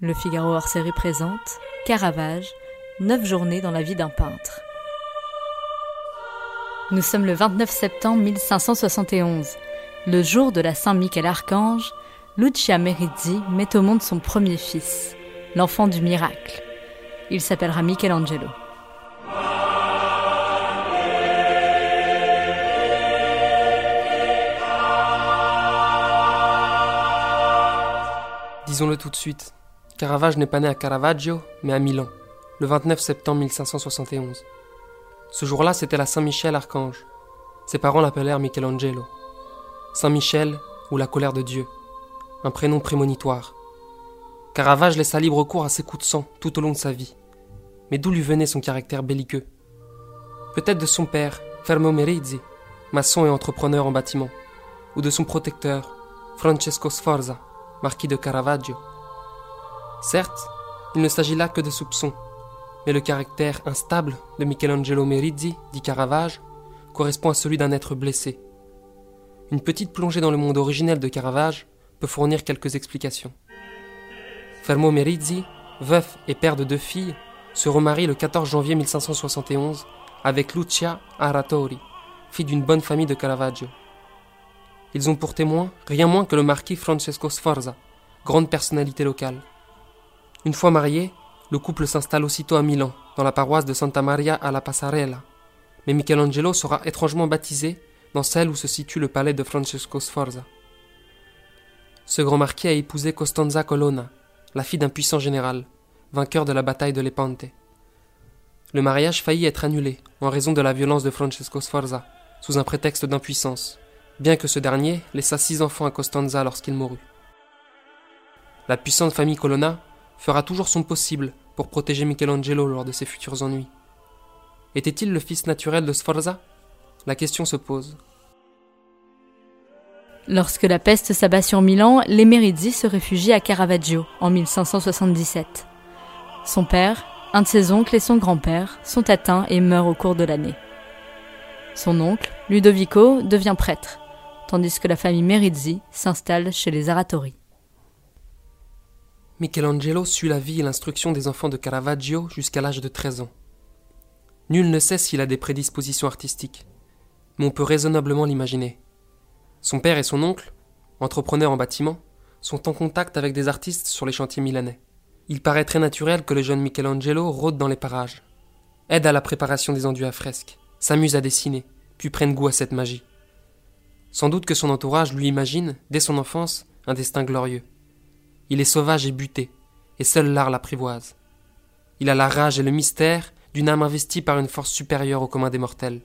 Le Figaro hors série présente Caravage, 9 journées dans la vie d'un peintre. Nous sommes le 29 septembre 1571. Le jour de la Saint-Michel-Archange, Lucia Merizzi met au monde son premier fils, l'enfant du miracle. Il s'appellera Michelangelo. Disons-le tout de suite, Caravage n'est pas né à Caravaggio, mais à Milan, le 29 septembre 1571. Ce jour-là, c'était la Saint-Michel Archange. Ses parents l'appelèrent Michelangelo. Saint-Michel ou la colère de Dieu, un prénom prémonitoire. Caravage laissa libre cours à ses coups de sang tout au long de sa vie. Mais d'où lui venait son caractère belliqueux? Peut-être de son père, Fermo Merizzi, maçon et entrepreneur en bâtiment, ou de son protecteur, Francesco Sforza, marquis de Caravaggio. Certes, il ne s'agit là que de soupçons, mais le caractère instable de Michelangelo Merizzi, dit Caravage, correspond à celui d'un être blessé. Une petite plongée dans le monde originel de Caravage peut fournir quelques explications. Fermo Merizzi, veuf et père de deux filles, se remarie le 14 janvier 1571 avec Lucia Aratori, fille d'une bonne famille de Caravaggio. Ils ont pour témoin rien moins que le marquis Francesco Sforza, grande personnalité locale. Une fois marié, le couple s'installe aussitôt à Milan, dans la paroisse de Santa Maria alla Passarella. Mais Michelangelo sera étrangement baptisé dans celle où se situe le palais de Francesco Sforza. Ce grand marquis a épousé Costanza Colonna, la fille d'un puissant général, vainqueur de la bataille de Lepante. Le mariage faillit être annulé en raison de la violence de Francesco Sforza, sous un prétexte d'impuissance, bien que ce dernier laissa six enfants à Costanza lorsqu'il mourut. La puissante famille Colonna fera toujours son possible pour protéger Michelangelo lors de ses futurs ennuis. Était-il le fils naturel de Sforza? La question se pose. Lorsque la peste s'abat sur Milan, les Merizzi se réfugient à Caravaggio en 1577. Son père, un de ses oncles et son grand-père sont atteints et meurent au cours de l'année. Son oncle, Ludovico, devient prêtre, tandis que la famille Merizzi s'installe chez les Aratori. Michelangelo suit la vie et l'instruction des enfants de Caravaggio jusqu'à l'âge de 13 ans. Nul ne sait s'il a des prédispositions artistiques, mais on peut raisonnablement l'imaginer. Son père et son oncle, entrepreneurs en bâtiment, sont en contact avec des artistes sur les chantiers milanais. Il paraît très naturel que le jeune Michelangelo rôde dans les parages, aide à la préparation des enduits à fresques, s'amuse à dessiner, puis prenne goût à cette magie. Sans doute que son entourage lui imagine, dès son enfance, un destin glorieux. Il est sauvage et buté, et seul l'art l'apprivoise. Il a la rage et le mystère d'une âme investie par une force supérieure au commun des mortels.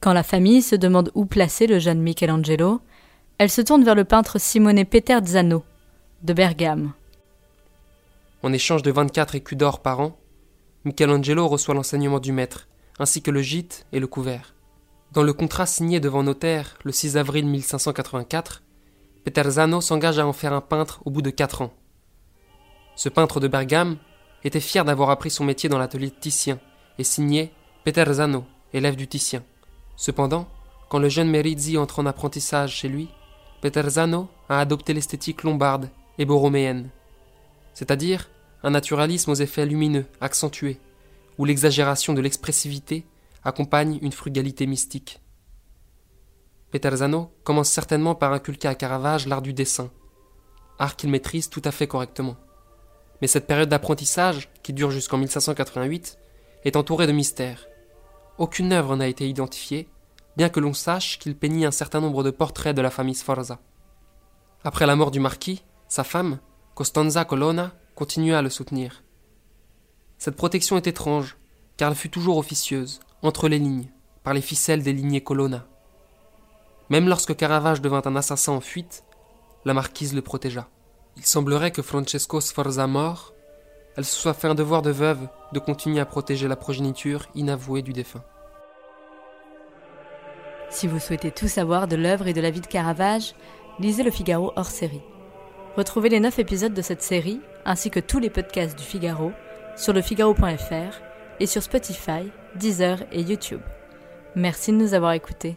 Quand la famille se demande où placer le jeune Michelangelo, elle se tourne vers le peintre Simone Peterzano, de Bergame. En échange de 24 écus d'or par an, Michelangelo reçoit l'enseignement du maître, ainsi que le gîte et le couvert. Dans le contrat signé devant notaire le 6 avril 1584, Peterzano s'engage à en faire un peintre au bout de quatre ans. Ce peintre de Bergame était fier d'avoir appris son métier dans l'atelier de Titien et signé Peterzano, élève du Titien. Cependant, quand le jeune Merizzi entre en apprentissage chez lui, Peterzano a adopté l'esthétique lombarde et borroméenne, c'est-à-dire un naturalisme aux effets lumineux, accentués, où l'exagération de l'expressivité accompagne une frugalité mystique. Peterzano commence certainement par inculquer à Caravage l'art du dessin, art qu'il maîtrise tout à fait correctement. Mais cette période d'apprentissage, qui dure jusqu'en 1588, est entourée de mystères. Aucune œuvre n'a été identifiée, bien que l'on sache qu'il peignit un certain nombre de portraits de la famille Sforza. Après la mort du marquis, sa femme, Costanza Colonna, continua à le soutenir. Cette protection est étrange, car elle fut toujours officieuse, entre les lignes, par les ficelles des lignées Colonna. Même lorsque Caravage devint un assassin en fuite, la marquise le protégea. Il semblerait que Francesco Sforza mort, elle se soit fait un devoir de veuve de continuer à protéger la progéniture inavouée du défunt. Si vous souhaitez tout savoir de l'œuvre et de la vie de Caravage, lisez Le Figaro hors série. Retrouvez les 9 épisodes de cette série, ainsi que tous les podcasts du Figaro, sur lefigaro.fr et sur Spotify, Deezer et YouTube. Merci de nous avoir écoutés.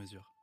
mesure.